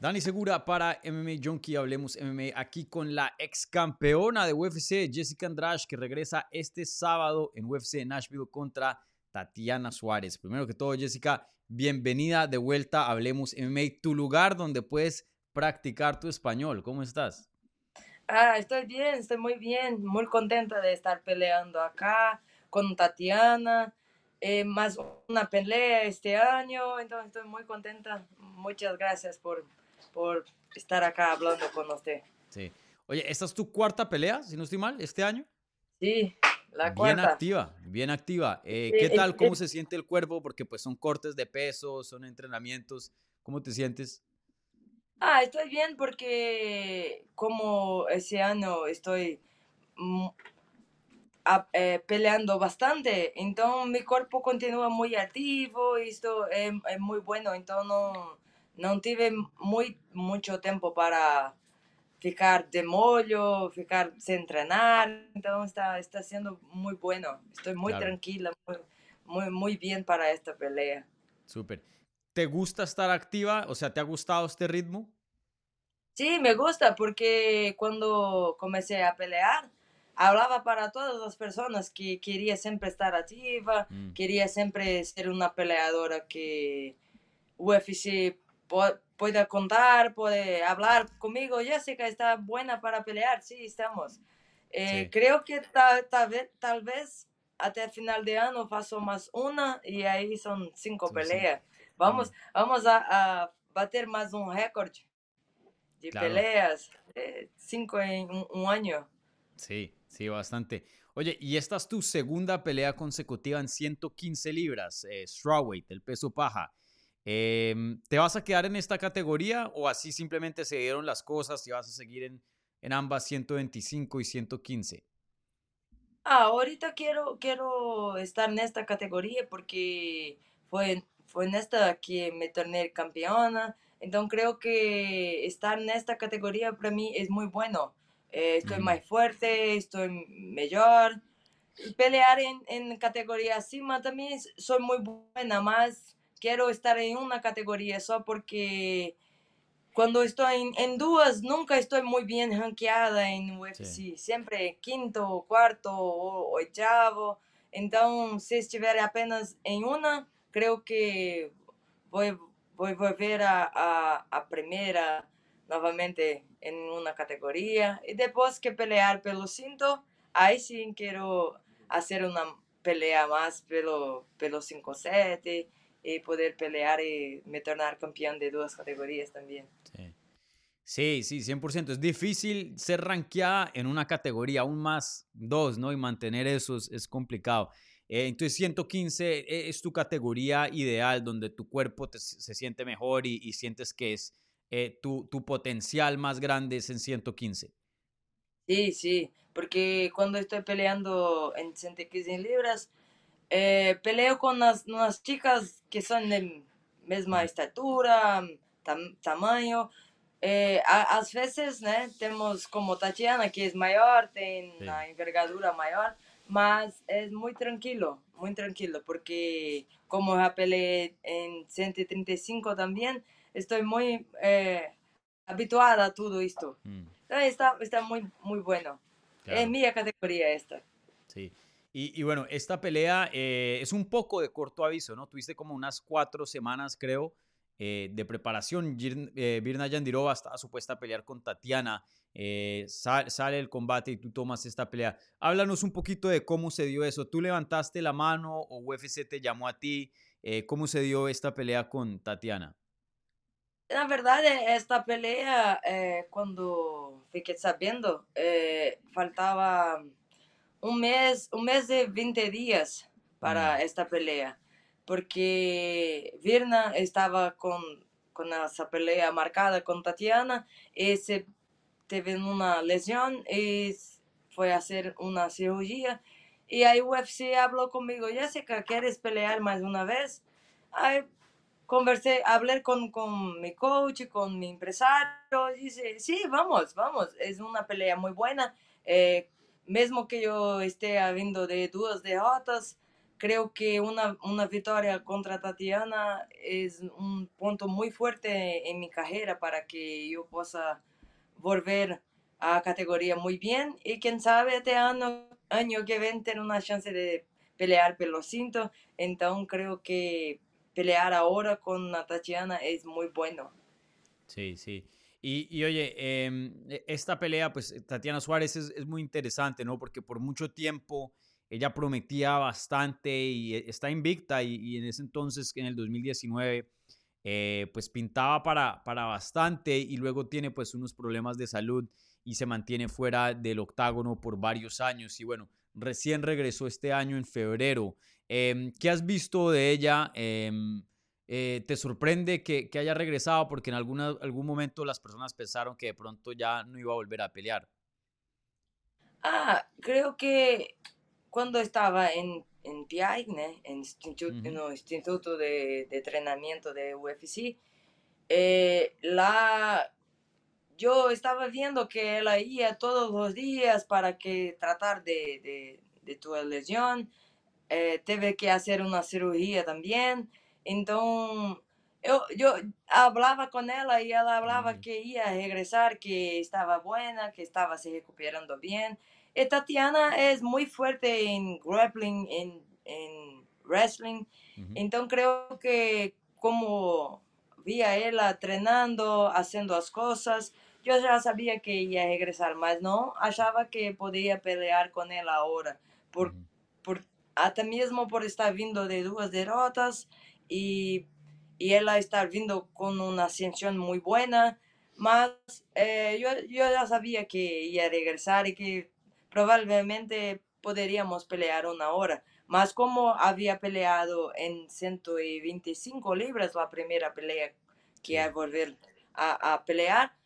Dani Segura para MMA Junkie, hablemos MMA aquí con la ex campeona de UFC, Jessica Andrade, que regresa este sábado en UFC Nashville contra Tatiana Suárez. Primero que todo, Jessica, bienvenida de vuelta Hablemos MMA, tu lugar donde puedes practicar tu español. ¿Cómo estás? Ah, estoy bien, estoy muy bien, muy contenta de estar peleando acá con Tatiana. Eh, más una pelea este año, entonces estoy muy contenta. Muchas gracias por por estar acá hablando con usted. Sí. Oye, ¿esta es tu cuarta pelea, si no estoy mal, este año? Sí, la cuarta. Bien activa, bien activa. Eh, ¿Qué tal? ¿Cómo se siente el cuerpo? Porque pues son cortes de peso, son entrenamientos. ¿Cómo te sientes? Ah, estoy bien porque como ese año estoy mm, eh, peleando bastante, entonces mi cuerpo continúa muy activo y esto es, es muy bueno, entonces no no tuve muy, mucho tiempo para ficar de mollo, ficar sin entrenar, entonces está, está siendo muy bueno. Estoy muy tranquila, muy, muy, bien para esta pelea. Súper. ¿Te gusta estar activa? O sea, ¿te ha gustado este ritmo? Sí, me gusta porque cuando comencé a pelear, hablaba para todas las personas que quería siempre estar activa, mm. quería siempre ser una peleadora que UFC puede contar, puede hablar conmigo. Jessica está buena para pelear, sí, estamos. Eh, creo que tal, tal, vez, tal vez hasta el final de año pasó más una y ahí son cinco peleas. Vamos, vamos a, bater más un récord de peleas, eh, cinco en un, año. Sí, sí, bastante. Oye, y esta es tu segunda pelea consecutiva en 115 libras, eh, strawweight, el peso paja. Em, ¿Te vas a quedar en esta categoría o así simplemente se dieron las cosas y vas a seguir en, en ambas 125 y 115? Ah, ahorita quiero, quiero estar en esta categoría porque fue, fue en esta que me torné campeona. Entonces creo que estar en esta categoría para mí es muy bueno. Eh, estoy más fuerte, estoy mejor. Pelear en, en categoría encima también soy muy buena, más quiero estar en una categoría solo porque cuando estoy en, dos nunca estoy muy bien rankeada en UFC. Siempre quinto, cuarto o oitavo. Entonces, si estiver apenas en una, creo que voy, voy a volver a, a, primera nuevamente en una categoría. Y después que pelear pelo cinto, ahí sí quiero hacer una pelea más pelo, pelo 5-7 y poder pelear y me tornar campeón de dos categorías también. Sí. Sí, 100%. Es difícil ser rankeada en una categoría, aún más dos, ¿no? Y mantener eso es, complicado. Eh, entonces, 115 e, es tu categoría ideal, donde tu cuerpo se siente mejor y, sientes que es eh, tu, tu, potencial más grande es en 115. Sí, sí, porque cuando estoy peleando en 115 libras, eh, peleo con unas, chicas que son de misma estatura, tamaño. Eh, a, veces tenemos como Tatiana, que es mayor, tiene una envergadura mayor, mas es muy tranquilo, muy tranquilo, porque como ya peleé en 135 también, estoy muy eh, habituada a todo esto. Mm. Está, está muy, muy bueno. Es mi categoría esta. Sí. Y, bueno, esta pelea eh, es un poco de corto aviso, ¿no? Tuviste como unas cuatro semanas, creo, eh, de preparación. Eh, Virna Yandirova estaba supuesta a pelear con Tatiana. sale el combate y tú tomas esta pelea. Háblanos un poquito de cómo se dio eso. ¿Tú levantaste la mano o UFC te llamó a ti? ¿Cómo se dio esta pelea con Tatiana? La verdad, esta pelea, cuando fiqué sabiendo, faltaba un mes, un mes de 20 días para mm. esta pelea, porque Virna estaba con, con esa pelea marcada con Tatiana y se tuvo una lesión y fue a hacer una cirugía. Y ahí UFC habló conmigo, Jessica, ¿quieres pelear más una vez? Ahí conversé, hablé con, con mi coach, con mi empresario, y dice, sí, vamos, vamos, es una pelea muy buena. Eh, mesmo que yo esté habiendo de dudas derrotas, creo que una, una victoria contra Tatiana es un punto muy fuerte en mi carrera para que yo pueda volver a categoría muy bien y quién sabe este año, año que viene tener una chance de pelear pelo cinto, entonces creo que pelear ahora con Tatiana es muy bueno. Sí, sí. Y, oye, em, e, esta pelea, pues Tatiana Suárez es, muy interesante, ¿no? Porque por mucho tiempo ella prometía bastante y e, está invicta y, en ese entonces, en el 2019, eh, pues pintaba para, para bastante y luego tiene pues unos problemas de salud y se mantiene fuera del octágono por varios años y bueno, recién regresó este año en febrero. Em, ¿Qué has visto de ella? Eh, ¿Te sorprende que, que, haya regresado? Porque en alguna, algún momento las personas pensaron que de pronto ya no iba a volver a pelear. Ah, creo que cuando estaba en, en PI, en Instituto, uh -huh. Instituto de, de, Entrenamiento de UFC, eh, la yo estaba viendo que él iba todos los días para que tratar de, de, de tu lesión. Eh, tuve que hacer una cirugía también. Entonces, yo, yo hablaba con ella y ella hablaba mm. que iba a regresar, que estaba buena, que estaba se recuperando bien. Y Tatiana es muy fuerte en grappling, en, en wrestling. Uh -huh. Entonces, creo que como vi a ella entrenando, haciendo las cosas, yo ya sabía que iba a regresar, mas no achaba que podía pelear con él ahora, por, mm. por, hasta mismo por estar vindo de dos derrotas y, y él estar vindo con una ascensión muy buena, mas eh, yo, yo ya sabía que iba a regresar y que probablemente podríamos pelear una hora. Mas como había peleado en 125 libras la primera pelea que iba a volver a, a pelear,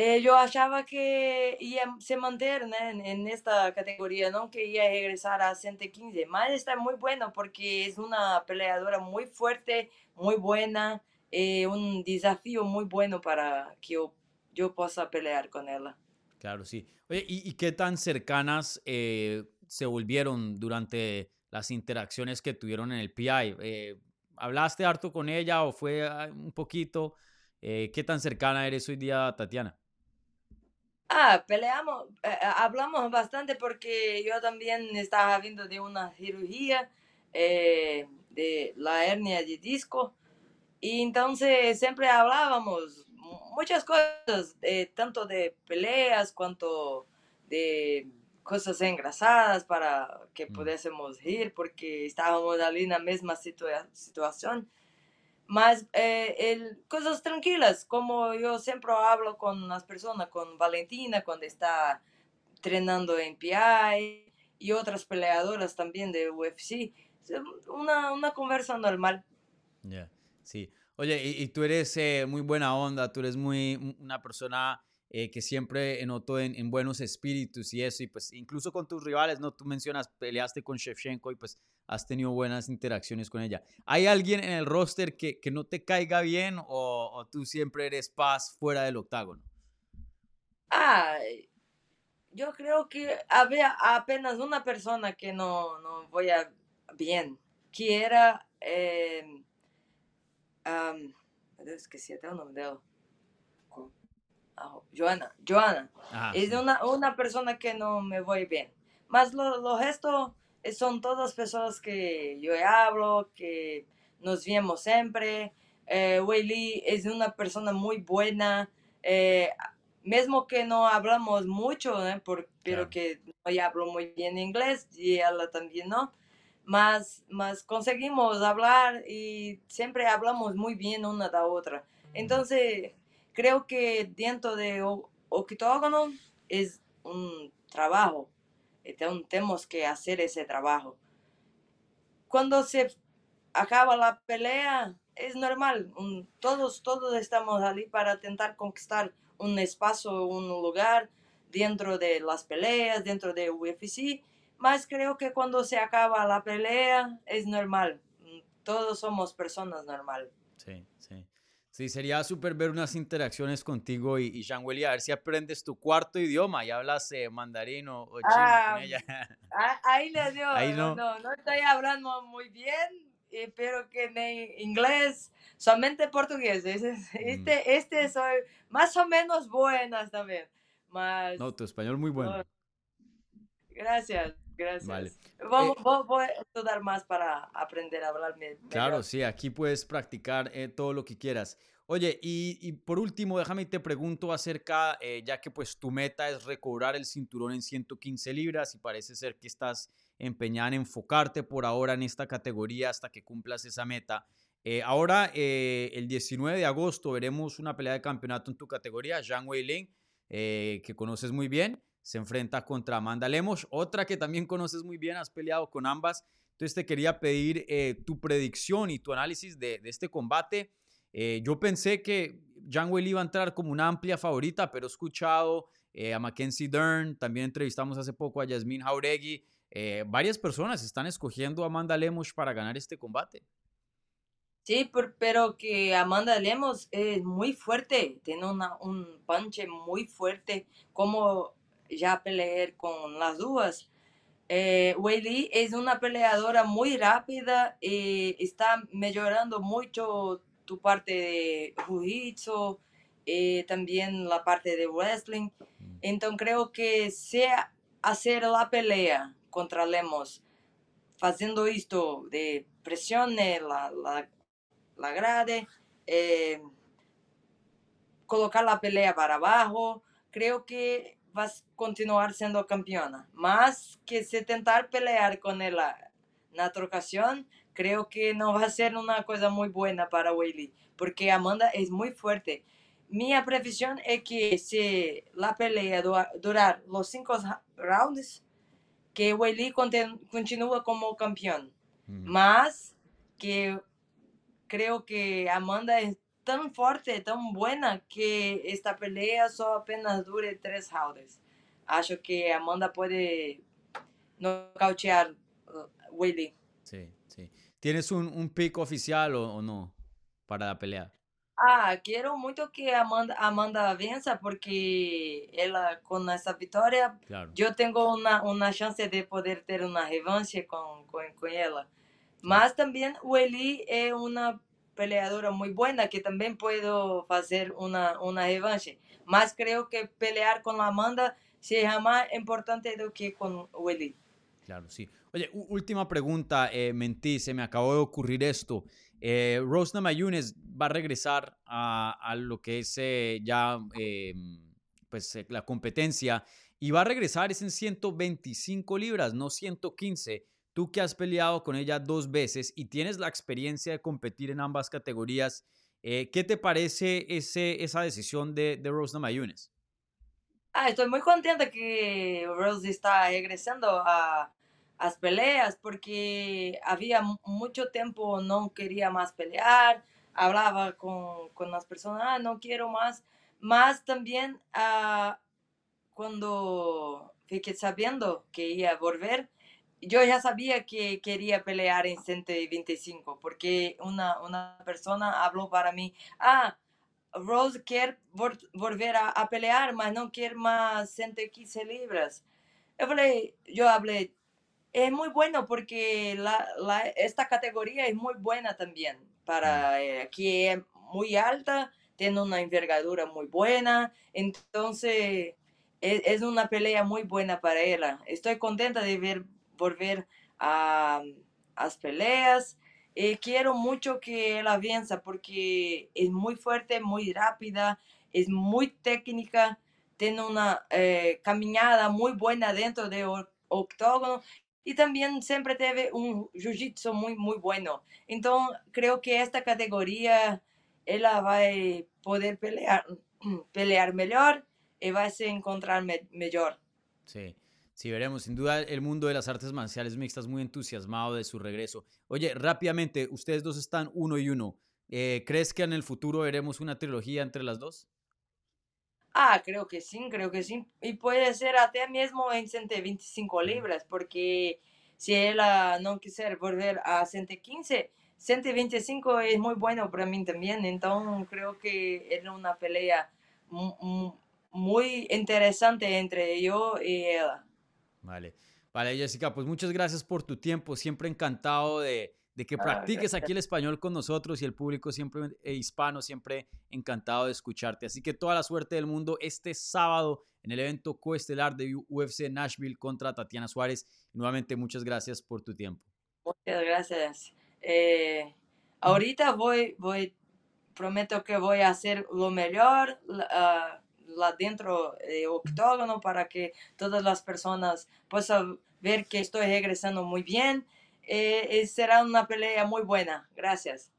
eh, yo achaba que iba a se mantener en, en, esta categoría, no que iba a regresar a 115. Mas está muy bueno porque es una peleadora muy fuerte, muy buena, eh, un desafío muy bueno para que yo, yo pueda pelear con ella. Claro, sí. Oye, ¿y, y qué tan cercanas eh, se volvieron durante las interacciones que tuvieron en el PI? Eh, ¿Hablaste harto con ella o fue ah, un poquito? Eh, ¿Qué tan cercana eres hoy día, Tatiana? Ah, peleamos, eh, hablamos bastante porque yo también estaba viendo de una cirugía eh, de la hernia de disco y entonces siempre hablábamos muchas cosas, eh, tanto de peleas cuanto de cosas engrasadas para que Mm. pudiésemos ir porque estábamos allí en la misma situa situación. Mas eh, el, cosas tranquilas, como yo siempre hablo con las personas, con Valentina cuando está entrenando en PI y otras peleadoras también de UFC. Una, una conversa normal. Ya, sí. Oye, y, y tú eres eh, muy buena onda, tú eres muy una persona eh, que siempre noto en, en, buenos espíritus y eso, y pues incluso con tus rivales, ¿no? Tú mencionas, peleaste con Shevchenko y pues has tenido buenas interacciones con ella. ¿Hay alguien en el roster que, que no te caiga bien o, o, tú siempre eres paz fuera del octágono? Ah, yo creo que había apenas una persona que no, no voy a bien, que era... Eh, um, es que si tengo un él. Joana, Joana. Ah, es sí. una, una persona que no me voy bien. Más los lo gestos son todas personas que yo hablo, que nos vemos siempre. Eh, Weili es una persona muy buena. Eh, mismo que no hablamos mucho, ¿eh? Por, pero claro. que yo hablo muy bien inglés y ella también no. Más, más conseguimos hablar y siempre hablamos muy bien una de otra. Entonces, creo que dentro de octógono es un trabajo. Entonces tenemos que hacer ese trabajo. Cuando se acaba la pelea, es normal. Todos, todos estamos allí para intentar conquistar un espacio, un lugar dentro de las peleas, dentro de UFC. Mas creo que cuando se acaba la pelea, es normal. Todos somos personas normales. Sí, sí. Sí, sería súper ver unas interacciones contigo y, y Jean Willy, a ver si aprendes tu cuarto idioma y hablas eh, mandarín o, chino con Ah, ella. ah, ahí le dio, Ahí no, no. estoy hablando muy bien, eh, pero que en inglés, solamente portugués. Mm. Este, este soy más o menos buena también. No, tu español muy bueno. no, gracias, Vale. gracias. Vamos, Eh, voy, a estudiar más para aprender a hablar Claro, sí, aquí puedes practicar eh, todo lo que quieras. Oye, y, y por último, déjame y te pregunto acerca, eh, ya que pues tu meta es recobrar el cinturón en 115 libras y parece ser que estás empeñada en enfocarte por ahora en esta categoría hasta que cumplas esa meta. Eh, ahora, eh, el 19 de agosto, veremos una pelea de campeonato en tu categoría, Zhang Weilin, que conoces muy bien, se enfrenta contra Amanda Lemos, otra que también conoces muy bien, has peleado con ambas. Entonces te quería pedir eh, tu predicción y tu análisis de, este combate. Eh, yo pensé que Zhang Weili iba a entrar como una amplia favorita, pero he escuchado eh, a Mackenzie Dern, también entrevistamos hace poco a Yasmin Jauregui. varias personas están escogiendo a Amanda Lemos para ganar este combate. Sí, pero que Amanda Lemos es muy fuerte, tiene una, un punch muy fuerte, como ya pelear con las dos. Eh, Weili es una peleadora muy rápida y está mejorando mucho tu parte de jiu-jitsu, eh, también la parte de wrestling. Entonces creo que sea hacer la pelea contra Lemos, haciendo esto de presiones, la, la, la grade, eh, colocar la pelea para abajo, creo que vas a continuar siendo campeona. Más que se tentar pelear con él en otra ocasión, creo que no va a ser una cosa muy buena para Weili, porque Amanda es muy fuerte. Mi previsión es que si la pelea dura- durar los cinco rounds, que Weili continúa como campeón. Más que creo que Amanda es tan fuerte, tan buena, que esta pelea só apenas dure tres rounds. Acho que Amanda puede nocautear uh, Willy. Sí, sí. ¿Tienes un, un pick oficial o, o no para la pelea? Ah, quiero mucho que Amanda, Amanda venza porque ela con essa vitória Claro. eu tenho uma, uma chance de poder ter uma revanche com, com, com ela. Mas o Eli é uma peleadora muito buena que também puedo fazer uma, uma revanche. Mas creio que pelear com a Amanda seja mais importante do que o Eli. Claro, sí. Oye, última pregunta, eh, mentí, se me acabó de ocurrir esto. Eh, Rosna Mayunes va a regresar a, a lo que es eh, ya eh, pues, eh, la competencia y va a regresar es en 125 libras, no 115. Tú que has peleado con ella dos veces y tienes la experiencia de competir en ambas categorías, eh, ¿qué te parece ese, esa decisión de, de Rosna Mayunes? Ah, estou muito contente que Rose está regressando a as peleas porque havia mu- muito tempo não queria mais pelear, falava com, com as pessoas, ah, não quero mais, mas também ah, quando fiquei sabendo que ia volver, eu já sabia que queria pelear em 125, porque uma, uma pessoa falou para mim, ah, Rose quer vol- volver a, a pelear, mas não quer mais 115 libras. Eu falei, eu falei, é muito bueno porque la, la, esta categoria é muito buena também, para eh, que é muito alta, tem uma envergadura muito buena, então é, é uma pelea muito buena para ela. Estou contenta de ver volver a as peleas. Eh, quiero mucho que ella venza porque es muy fuerte, muy rápida, es muy técnica, tiene una eh, caminada muy buena dentro del o- octógono y también siempre tiene un jiu-jitsu muy, muy bueno. Entonces, creo que esta categoría ella va a poder pelear, pelear mejor y va a encontrar me- mejor. Sí, sí, veremos. Sin duda, el mundo de las artes marciales mixtas muy entusiasmado de su regreso. Oye, rápidamente, ustedes dos están uno y uno. Eh, ¿Crees que en el futuro veremos una trilogía entre las dos? Ah, creo que sí, creo que sí. Y puede ser até mesmo en 125 libras, porque si ella no quiser volver a 115, 125 es muy bueno para mí también, entonces creo que era una pelea muy interesante entre yo y ella. Vale, vale Jessica, pues muchas gracias por tu tiempo, siempre encantado de, de que ah, practiques aquí el español con nosotros y el público siempre eh, hispano, siempre encantado de escucharte. Así que toda la suerte del mundo este sábado en el evento coestelar de UFC Nashville contra Tatiana Suárez. Nuevamente, muchas gracias por tu tiempo. Muchas gracias. Eh, ahorita voy, voy, prometo que voy a hacer lo mejor uh, dentro de octógono para que todas las personas puedan ver que estoy regresando muy bien. Eh, será una pelea muy buena. Gracias.